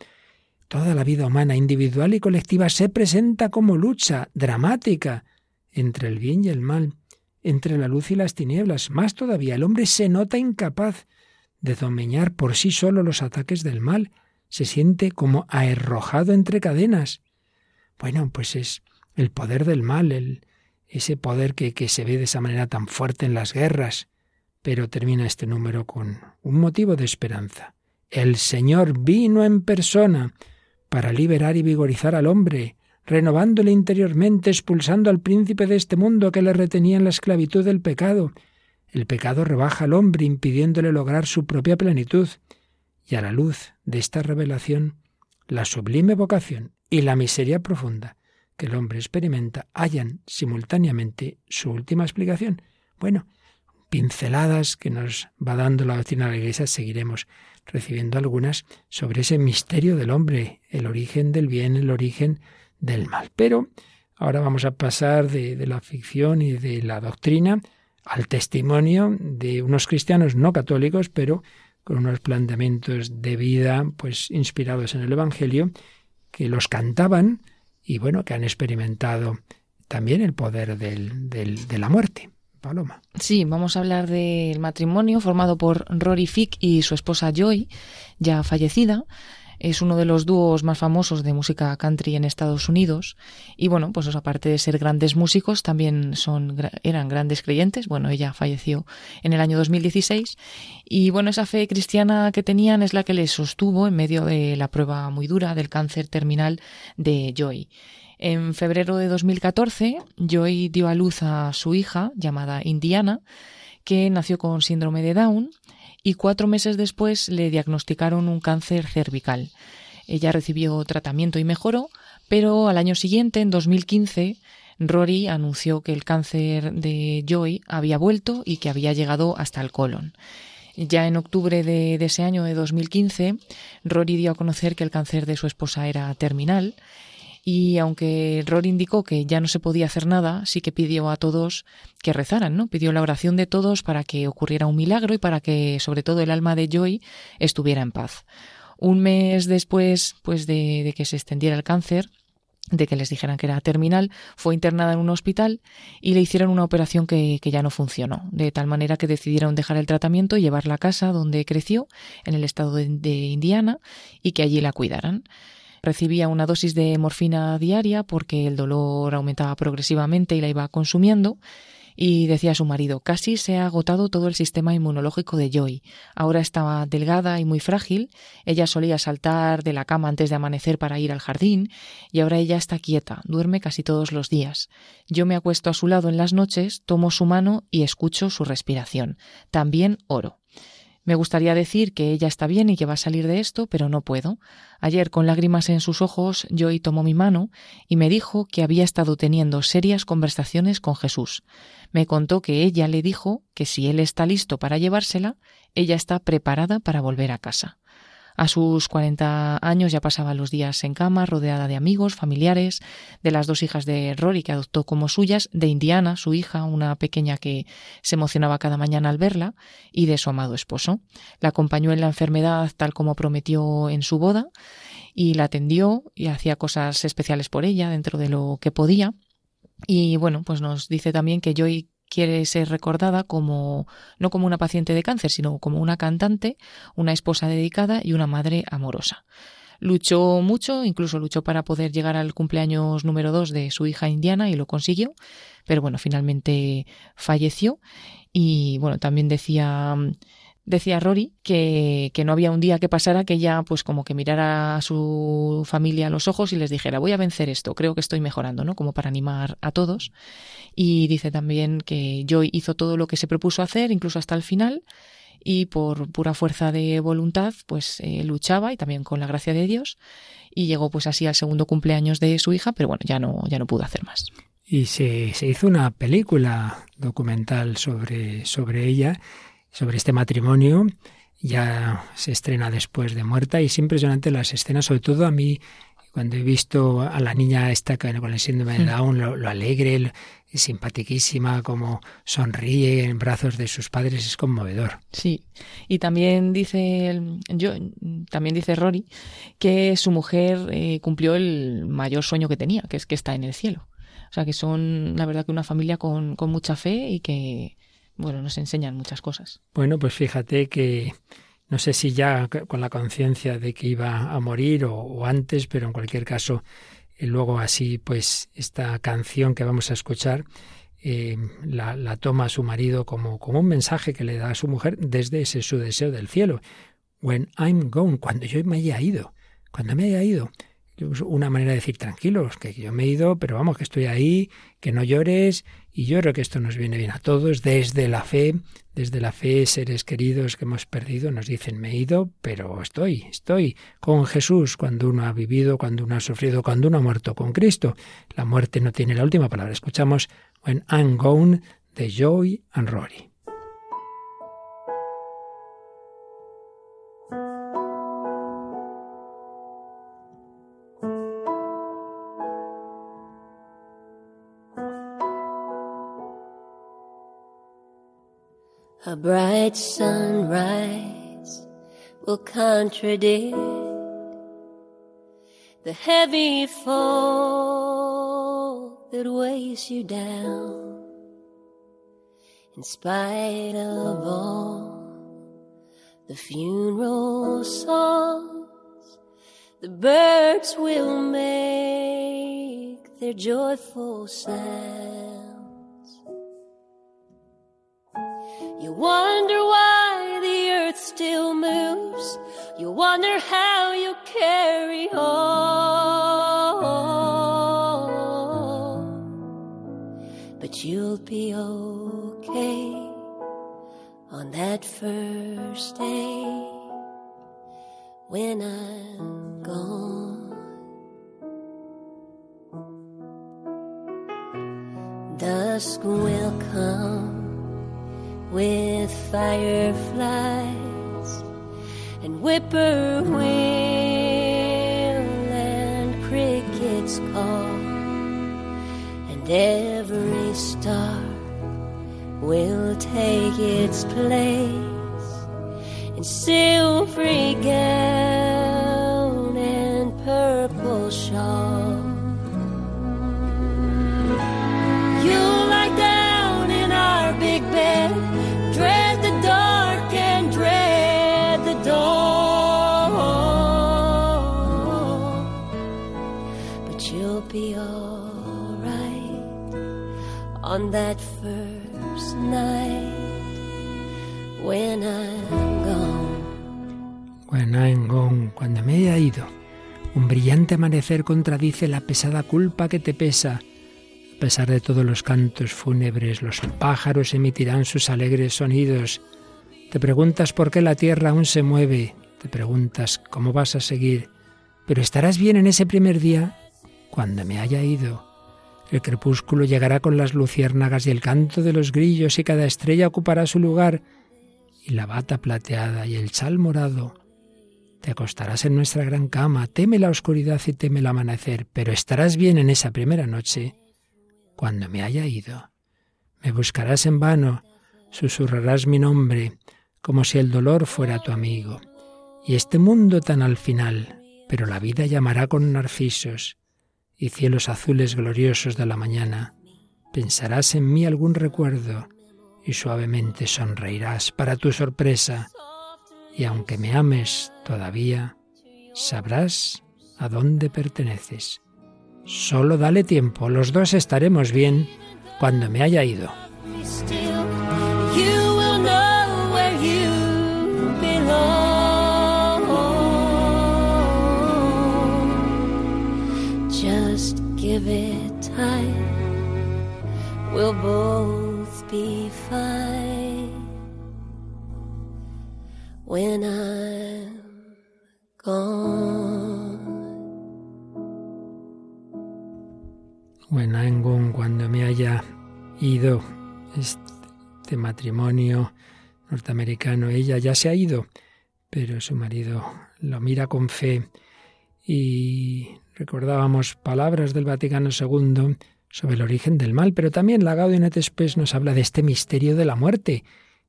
Toda la vida humana, individual y colectiva, se presenta como lucha dramática entre el bien y el mal, entre la luz y las tinieblas. Más todavía, el hombre se nota incapaz de domeñar por sí solo los ataques del mal, se siente como aherrojado entre cadenas. Bueno, pues es el poder del mal, el, ese poder que, que se ve de esa manera tan fuerte en las guerras. Pero termina este número con un motivo de esperanza. El Señor vino en persona para liberar y vigorizar al hombre, renovándole interiormente, expulsando al príncipe de este mundo que le retenía en la esclavitud del pecado. El pecado rebaja al hombre, impidiéndole lograr su propia plenitud. Y a la luz de esta revelación, la sublime vocación y la miseria profunda que el hombre experimenta hallan simultáneamente su última explicación. Bueno, pinceladas que nos va dando la doctrina de la Iglesia, seguiremos recibiendo algunas sobre ese misterio del hombre, el origen del bien, el origen del mal. Pero ahora vamos a pasar de, de la ficción y de la doctrina al testimonio de unos cristianos no católicos, pero con unos planteamientos de vida pues inspirados en el Evangelio, que los cantaban y bueno, que han experimentado también el poder del, de la muerte. Paloma. Sí, vamos a hablar del matrimonio formado por Rory Fick y su esposa Joy, ya fallecida. Es uno de los dúos más famosos de música country en Estados Unidos. Y bueno, pues aparte de ser grandes músicos, también son, eran grandes creyentes. Bueno, ella falleció en el año 2016. Y bueno, esa fe cristiana que tenían es la que les sostuvo en medio de la prueba muy dura del cáncer terminal de Joy. En febrero de 2014, Joy dio a luz a su hija, llamada Indiana, que nació con síndrome de Down, y cuatro meses después le diagnosticaron un cáncer cervical. Ella recibió tratamiento y mejoró, pero al año siguiente, en 2015, Rory anunció que el cáncer de Joy había vuelto y que había llegado hasta el colon. Ya en octubre de, de, ese año de 2015, Rory dio a conocer que el cáncer de su esposa era terminal y aunque Rory indicó que ya no se podía hacer nada, sí que pidió a todos que rezaran, ¿no? Pidió la oración de todos para que ocurriera un milagro y para que, sobre todo, el alma de Joy estuviera en paz. Un mes después, pues, de, que se extendiera el cáncer, de que les dijeran que era terminal, fue internada en un hospital y le hicieron una operación que, que, ya no funcionó, de tal manera que decidieron dejar el tratamiento y llevarla a casa donde creció, en el estado de Indiana, y que allí la cuidaran. Recibía una dosis de morfina diaria porque el dolor aumentaba progresivamente y la iba consumiendo y decía su marido, casi se ha agotado todo el sistema inmunológico de Joy. Ahora estaba delgada y muy frágil, ella solía saltar de la cama antes de amanecer para ir al jardín, y ahora ella está quieta, duerme casi todos los días. Yo me acuesto a su lado en las noches, tomo su mano y escucho su respiración. También oro. Me gustaría decir que ella está bien y que va a salir de esto, pero no puedo. Ayer, con lágrimas en sus ojos, Joy tomó mi mano y me dijo que había estado teniendo serias conversaciones con Jesús. Me contó que ella le dijo que si él está listo para llevársela, ella está preparada para volver a casa. A sus 40 años ya pasaba los días en cama, rodeada de amigos, familiares, de las dos hijas de Rory que adoptó como suyas, de Indiana, su hija, una pequeña que se emocionaba cada mañana al verla, y de su amado esposo. La acompañó en la enfermedad tal como prometió en su boda, y la atendió y hacía cosas especiales por ella dentro de lo que podía. Y bueno, pues nos dice también que Joy quiere ser recordada como no como una paciente de cáncer, sino como una cantante, una esposa dedicada y una madre amorosa. Luchó mucho, incluso luchó para poder llegar al cumpleaños número dos de su hija indiana y lo consiguió, pero bueno, finalmente falleció y bueno, también decía decía Rory que, que, no había un día que pasara que ella pues como que mirara a su familia a los ojos y les dijera voy a vencer esto, creo que estoy mejorando, ¿no? Como para animar a todos. Y dice también que Joy hizo todo lo que se propuso hacer, incluso hasta el final, y por pura fuerza de voluntad pues eh, luchaba y también con la gracia de Dios y llegó pues así al segundo cumpleaños de su hija, pero bueno, ya no, ya no pudo hacer más. Y se, se hizo una película documental sobre, sobre ella sobre este matrimonio. Ya se estrena después de muerta y es impresionante las escenas, sobre todo a mí cuando he visto a la niña esta con el síndrome de Down, lo, lo alegre, simpatiquísima, como sonríe en brazos de sus padres, es conmovedor. Sí, y también dice yo, también dice Rory que su mujer eh, cumplió el mayor sueño que tenía, que es que está en el cielo. O sea que son, la verdad, que una familia con, con mucha fe y que, bueno, nos enseñan muchas cosas. Bueno, pues fíjate que no sé si ya con la conciencia de que iba a morir o, antes, pero en cualquier caso, eh, luego así, pues esta canción que vamos a escuchar eh, la, toma su marido como, como un mensaje que le da a su mujer desde ese su deseo del cielo. When I'm gone, cuando yo me haya ido, cuando me haya ido una manera de decir tranquilos, que yo me he ido, pero vamos, que estoy ahí, que no llores, y yo creo que esto nos viene bien a todos, desde la fe, desde la fe, seres queridos que hemos perdido, nos dicen me he ido, pero estoy, estoy con Jesús cuando uno ha vivido, cuando uno ha sufrido, cuando uno ha muerto con Cristo. La muerte no tiene la última palabra. Escuchamos When I'm Gone de Joy and Rory. A bright sunrise will contradict the heavy fall that weighs you down. In spite of all the funeral songs, the birds will make their joyful sound. You wonder why the earth still moves. You wonder how you carry on. But you'll be okay on that first day when I'm gone. Dusk will come with fireflies and whippoorwill and crickets call, and every star will take its place in silvery gown that first night when I'm gone. When I'm gone, cuando me haya ido. Un brillante amanecer contradice la pesada culpa que te pesa. A pesar de todos los cantos fúnebres, los pájaros emitirán sus alegres sonidos. Te preguntas por qué la tierra aún se mueve, te preguntas cómo vas a seguir, pero estarás bien en ese primer día cuando me haya ido. El crepúsculo llegará con las luciérnagas y el canto de los grillos y cada estrella ocupará su lugar y la bata plateada y el chal morado. Te acostarás en nuestra gran cama, teme la oscuridad y teme el amanecer, pero estarás bien en esa primera noche cuando me haya ido. Me buscarás en vano, susurrarás mi nombre, como si el dolor fuera tu amigo. Y este mundo tan al final, pero la vida llamará con narcisos y cielos azules gloriosos de la mañana. Pensarás en mí algún recuerdo y suavemente sonreirás para tu sorpresa. Y aunque me ames todavía, sabrás a dónde perteneces. Solo dale tiempo, los dos estaremos bien cuando me haya ido. Give it time. We'll both be fine when I'm gone. Cuando me haya ido este matrimonio norteamericano, ella ya se ha ido, pero su marido lo mira con fe y recordábamos palabras del Vaticano II sobre el origen del mal, pero también la Gaudium et Spes nos habla de este misterio de la muerte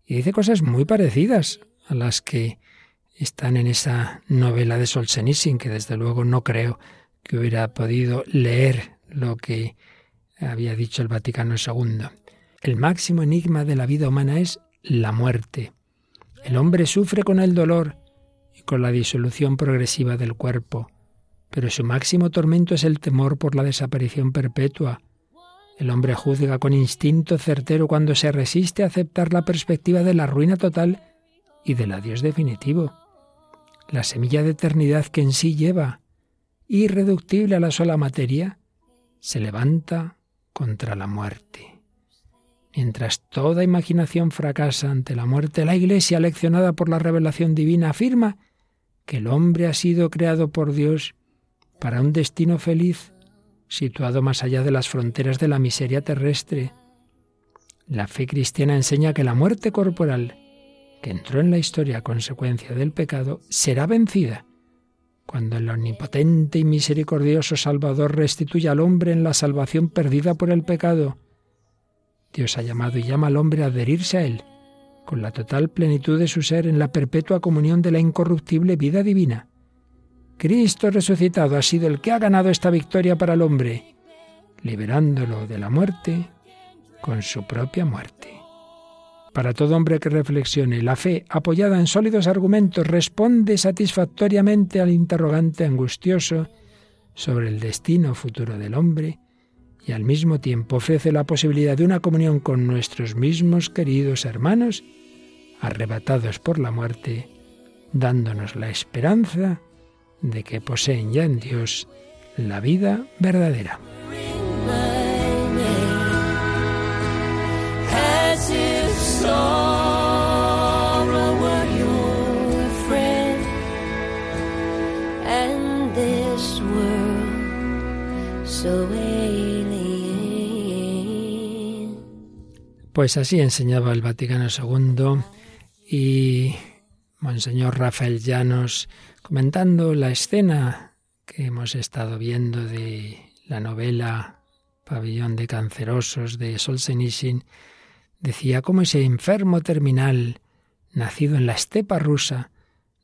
y dice cosas muy parecidas a las que están en esa novela de Solzhenitsyn, que desde luego no creo que hubiera podido leer lo que había dicho el Vaticano II. El máximo enigma de la vida humana es la muerte. El hombre sufre con el dolor y con la disolución progresiva del cuerpo, pero su máximo tormento es el temor por la desaparición perpetua. El hombre juzga con instinto certero cuando se resiste a aceptar la perspectiva de la ruina total y del adiós definitivo. La semilla de eternidad que en sí lleva, irreductible a la sola materia, se levanta contra la muerte. Mientras toda imaginación fracasa ante la muerte, la Iglesia, leccionada por la revelación divina, afirma que el hombre ha sido creado por Dios para un destino feliz, situado más allá de las fronteras de la miseria terrestre. La fe cristiana enseña que la muerte corporal, que entró en la historia a consecuencia del pecado, será vencida cuando el omnipotente y misericordioso Salvador restituya al hombre en la salvación perdida por el pecado. Dios ha llamado y llama al hombre a adherirse a Él, con la total plenitud de su ser en la perpetua comunión de la incorruptible vida divina. Cristo resucitado ha sido el que ha ganado esta victoria para el hombre, liberándolo de la muerte con su propia muerte. Para todo hombre que reflexione, la fe, apoyada en sólidos argumentos, responde satisfactoriamente al interrogante angustioso sobre el destino futuro del hombre y al mismo tiempo ofrece la posibilidad de una comunión con nuestros mismos queridos hermanos, arrebatados por la muerte, dándonos la esperanza de que poseen ya en Dios la vida verdadera. Pues así enseñaba el Vaticano II y Monseñor Rafael Llanos comentando la escena que hemos estado viendo de la novela Pabellón de Cancerosos de Solzhenitsyn, decía cómo ese enfermo terminal, nacido en la estepa rusa,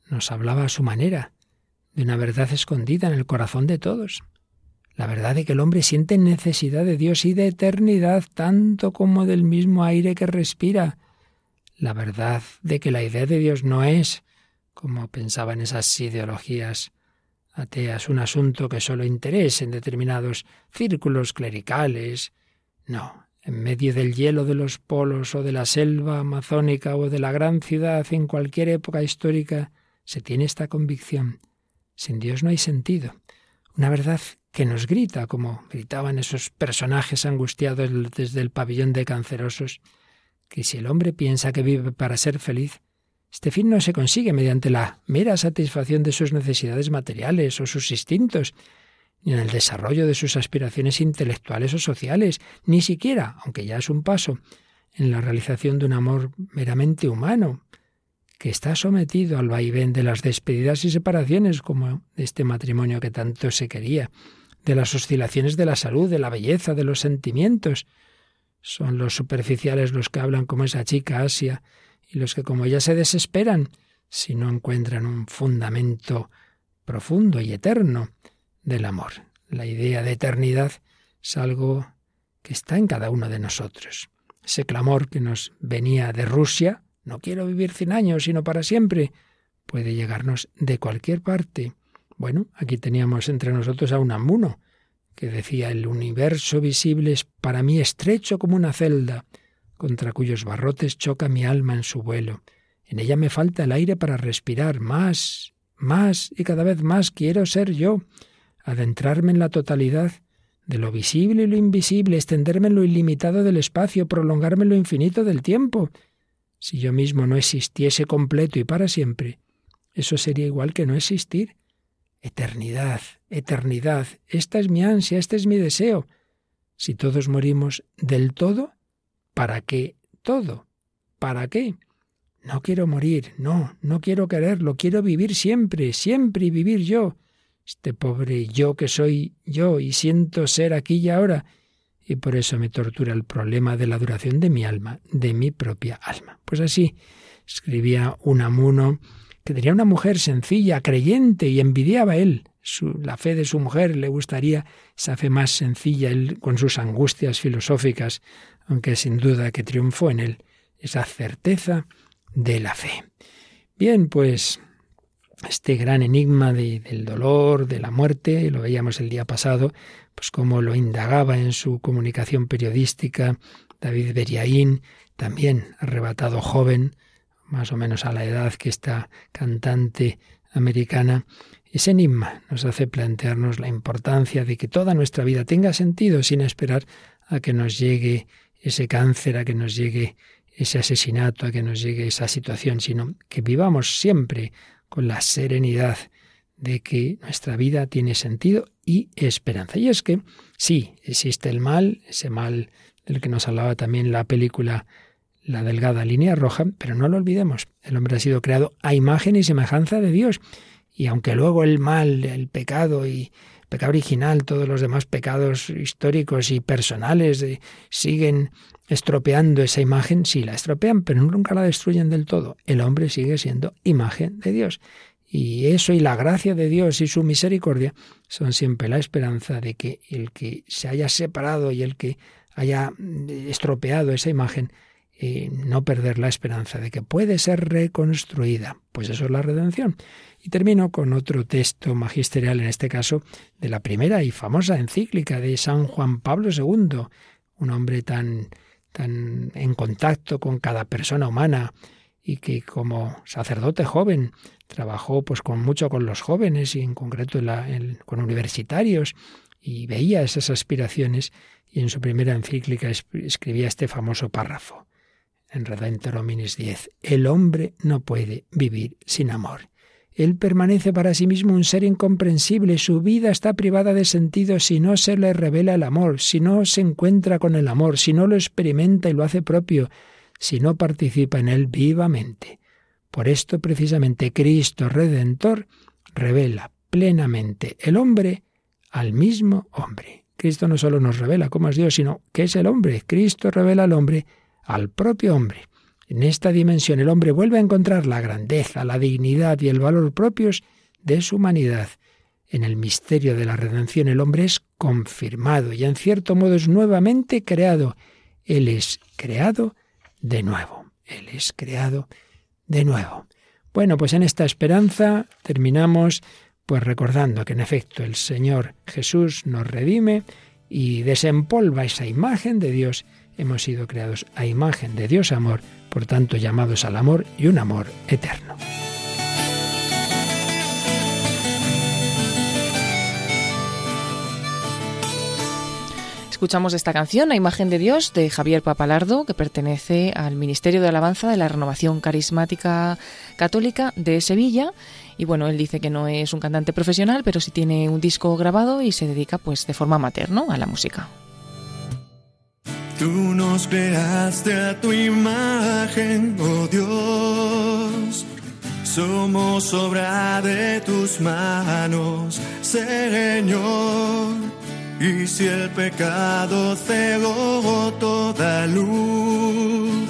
nos hablaba a su manera, de una verdad escondida en el corazón de todos. La verdad de que el hombre siente necesidad de Dios y de eternidad tanto como del mismo aire que respira. La verdad de que la idea de Dios no es, como pensaban esas ideologías atea es un asunto que solo interese en determinados círculos clericales. No, en medio del hielo de los polos o de la selva amazónica o de la gran ciudad en cualquier época histórica, se tiene esta convicción. Sin Dios no hay sentido. Una verdad que nos grita, como gritaban esos personajes angustiados desde el pabellón de cancerosos, que si el hombre piensa que vive para ser feliz, este fin no se consigue mediante la mera satisfacción de sus necesidades materiales o sus instintos, ni en el desarrollo de sus aspiraciones intelectuales o sociales, ni siquiera, aunque ya es un paso, en la realización de un amor meramente humano, que está sometido al vaivén de las despedidas y separaciones, como este matrimonio que tanto se quería, de las oscilaciones de la salud, de la belleza, de los sentimientos. Son los superficiales los que hablan como esa chica Asia, y los que como ella se desesperan si no encuentran un fundamento profundo y eterno del amor. La idea de eternidad es algo que está en cada uno de nosotros. Ese clamor que nos venía de Rusia, no quiero vivir cien años, sino para siempre, puede llegarnos de cualquier parte. Bueno, aquí teníamos entre nosotros a un amuno, que decía el universo visible es para mí estrecho como una celda, contra cuyos barrotes choca mi alma en su vuelo. En ella me falta el aire para respirar más, más y cada vez más quiero ser yo, adentrarme en la totalidad de lo visible y lo invisible, extenderme en lo ilimitado del espacio, prolongarme en lo infinito del tiempo. Si yo mismo no existiese completo y para siempre, eso sería igual que no existir. Eternidad, eternidad, esta es mi ansia, este es mi deseo. Si todos morimos del todo, ¿para qué todo? ¿Para qué? No quiero morir, no, no quiero quererlo, quiero vivir siempre, siempre y vivir yo este pobre yo que soy yo y siento ser aquí y ahora, y por eso me tortura el problema de la duración de mi alma, de mi propia alma. Pues así escribía un amuno que tenía una mujer sencilla, creyente, y envidiaba él la fe de su mujer, le gustaría esa fe más sencilla, él con sus angustias filosóficas, aunque sin duda que triunfó en él esa certeza de la fe. Bien, pues este gran enigma del dolor, de la muerte, lo veíamos el día pasado, pues como lo indagaba en su comunicación periodística David Beriaín, también arrebatado joven, más o menos a la edad que esta cantante americana. Ese enigma nos hace plantearnos la importancia de que toda nuestra vida tenga sentido sin esperar a que nos llegue ese cáncer, a que nos llegue ese asesinato, a que nos llegue esa situación, sino que vivamos siempre con la serenidad de que nuestra vida tiene sentido y esperanza. Y es que sí, existe el mal, ese mal del que nos hablaba también la película La delgada línea roja, pero no lo olvidemos, el hombre ha sido creado a imagen y semejanza de Dios. Y aunque luego el mal, el pecado y el pecado original, todos los demás pecados históricos y personales eh, siguen estropeando esa imagen, sí la estropean, pero nunca la destruyen del todo. El hombre sigue siendo imagen de Dios. Y eso y la gracia de Dios y su misericordia son siempre la esperanza de que el que se haya separado y el que haya estropeado esa imagen, eh, no perder la esperanza de que puede ser reconstruida. Pues eso es la redención. Y termino con otro texto magisterial, en este caso, de la primera y famosa encíclica de San Juan Pablo II, un hombre tan tan en contacto con cada persona humana y que como sacerdote joven trabajó pues con mucho con los jóvenes y en concreto con universitarios y veía esas aspiraciones y en su primera encíclica escribía este famoso párrafo en Redentor Hominis 10 el hombre no puede vivir sin amor él permanece para sí mismo un ser incomprensible, su vida está privada de sentido si no se le revela el amor, si no se encuentra con el amor, si no lo experimenta y lo hace propio, si no participa en él vivamente. Por esto precisamente Cristo Redentor revela plenamente el hombre al mismo hombre. Cristo no solo nos revela cómo es Dios, sino que es el hombre. Cristo revela al hombre al propio hombre. En esta dimensión el hombre vuelve a encontrar la grandeza, la dignidad y el valor propios de su humanidad. En el misterio de la redención el hombre es confirmado y en cierto modo es nuevamente creado. Él es creado de nuevo. Él es creado de nuevo. Bueno, pues en esta esperanza terminamos Pues recordando que en efecto el Señor Jesús nos redime y desempolva esa imagen de Dios. Hemos sido creados a imagen de Dios amor, por tanto llamados al amor y un amor eterno. Escuchamos esta canción, a imagen de Dios, de Javier Papalardo, que pertenece al Ministerio de Alabanza de la Renovación Carismática Católica de Sevilla. Y bueno, él dice que no es un cantante profesional, pero sí tiene un disco grabado y se dedica pues de forma materna a la música. Tú nos creaste a tu imagen, oh Dios. Somos obra de tus manos, Señor. Y si el pecado cegó toda luz,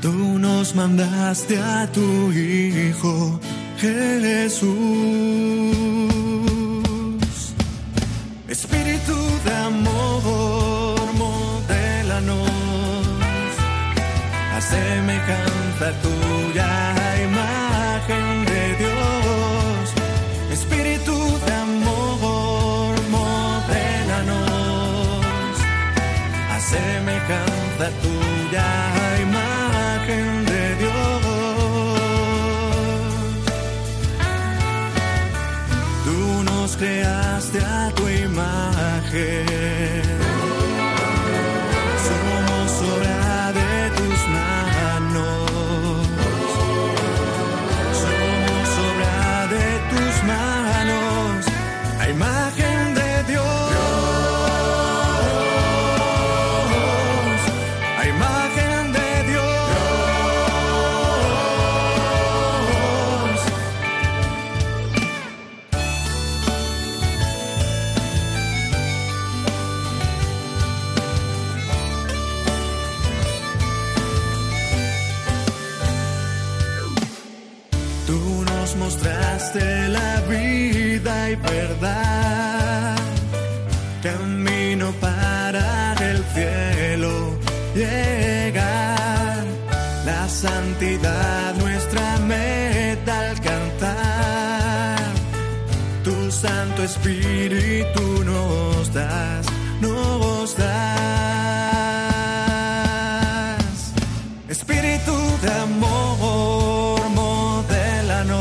tú nos mandaste a tu Hijo Jesús. Espíritu de amor, a semejanza tuya, Espíritu nos das, nos das. Espíritu de amor, modélanos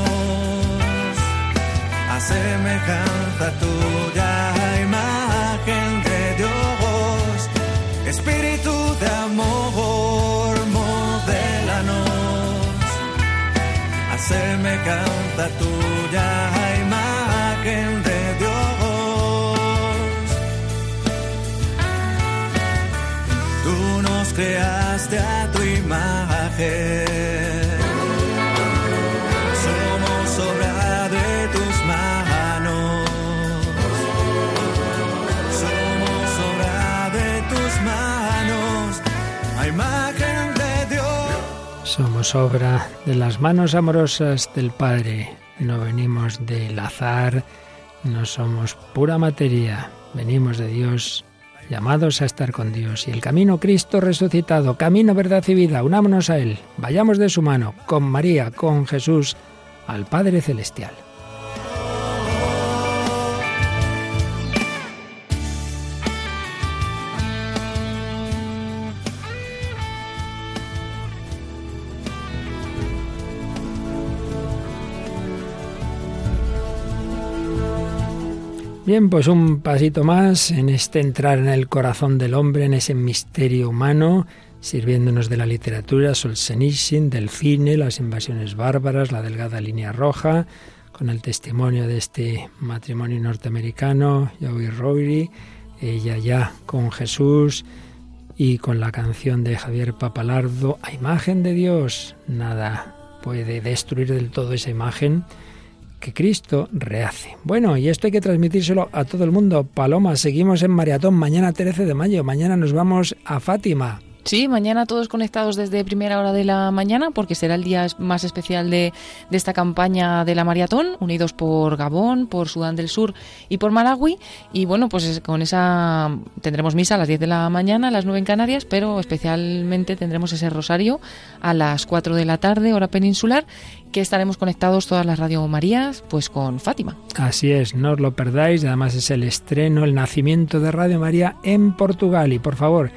a semejanza tuya, imagen de Dios. Espíritu de amor, modélanos a semejanza tuya, imagen creaste a tu imagen. Somos obra de tus manos. Somos obra de tus manos. A imagen de Dios. Somos obra de las manos amorosas del Padre. No venimos del azar, no somos pura materia. Venimos de Dios, llamados a estar con Dios. Y el camino Cristo resucitado, camino, verdad y vida, unámonos a Él. Vayamos de su mano, con María, con Jesús, al Padre Celestial. Bien, pues un pasito más en este entrar en el corazón del hombre, en ese misterio humano, sirviéndonos de la literatura, Solzhenitsyn, del cine, las invasiones bárbaras, la delgada línea roja, con el testimonio de este matrimonio norteamericano, Joey Rowery, ella ya con Jesús y con la canción de Javier Papalardo, a imagen de Dios, nada puede destruir del todo esa imagen que Cristo rehace. Bueno, y esto hay que transmitírselo a todo el mundo. Paloma, seguimos en Maratón mañana 13 de mayo. Mañana nos vamos a Fátima. Sí, mañana todos conectados desde primera hora de la mañana porque será el día más especial de, de, esta campaña de la maratón, unidos por Gabón, por Sudán del Sur y por Malawi. Y bueno, pues con esa tendremos misa a las 10 de la mañana, a las 9 en Canarias, pero especialmente tendremos ese rosario a las 4 de la tarde, hora peninsular, que estaremos conectados todas las Radio Marías, pues con Fátima. Así es, no os lo perdáis, además es el estreno, el nacimiento de Radio María en Portugal. Y por favor,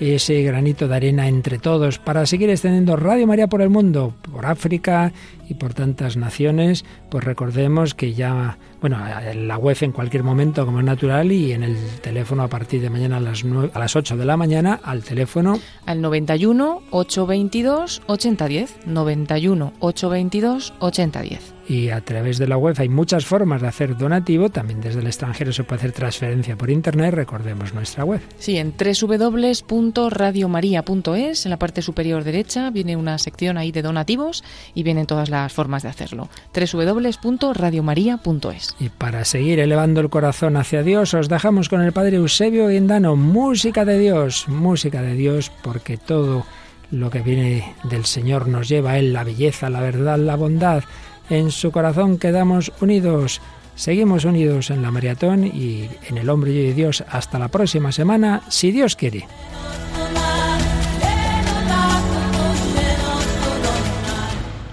ese granito de arena entre todos para seguir extendiendo Radio María por el mundo, por África y por tantas naciones, pues recordemos que ya, bueno, en la web en cualquier momento como es natural y en el teléfono a partir de mañana a las, 9, a las 8 de la mañana al teléfono al 91 822 8010, 91 822 8010 y a través de la web hay muchas formas de hacer donativo, también desde el extranjero se puede hacer transferencia por internet, recordemos nuestra web. Sí, en www.radiomaria.es, en la parte superior derecha viene una sección ahí de donativos y vienen todas las formas de hacerlo. www.radiomaria.es. Y para seguir elevando el corazón hacia Dios, os dejamos con el Padre Eusebio Guindano, música de Dios, música de Dios, porque todo lo que viene del Señor nos lleva a Él, la belleza, la verdad, la bondad en su corazón quedamos unidos. Seguimos unidos en la maratón y en el hombre y Dios hasta la próxima semana, si Dios quiere.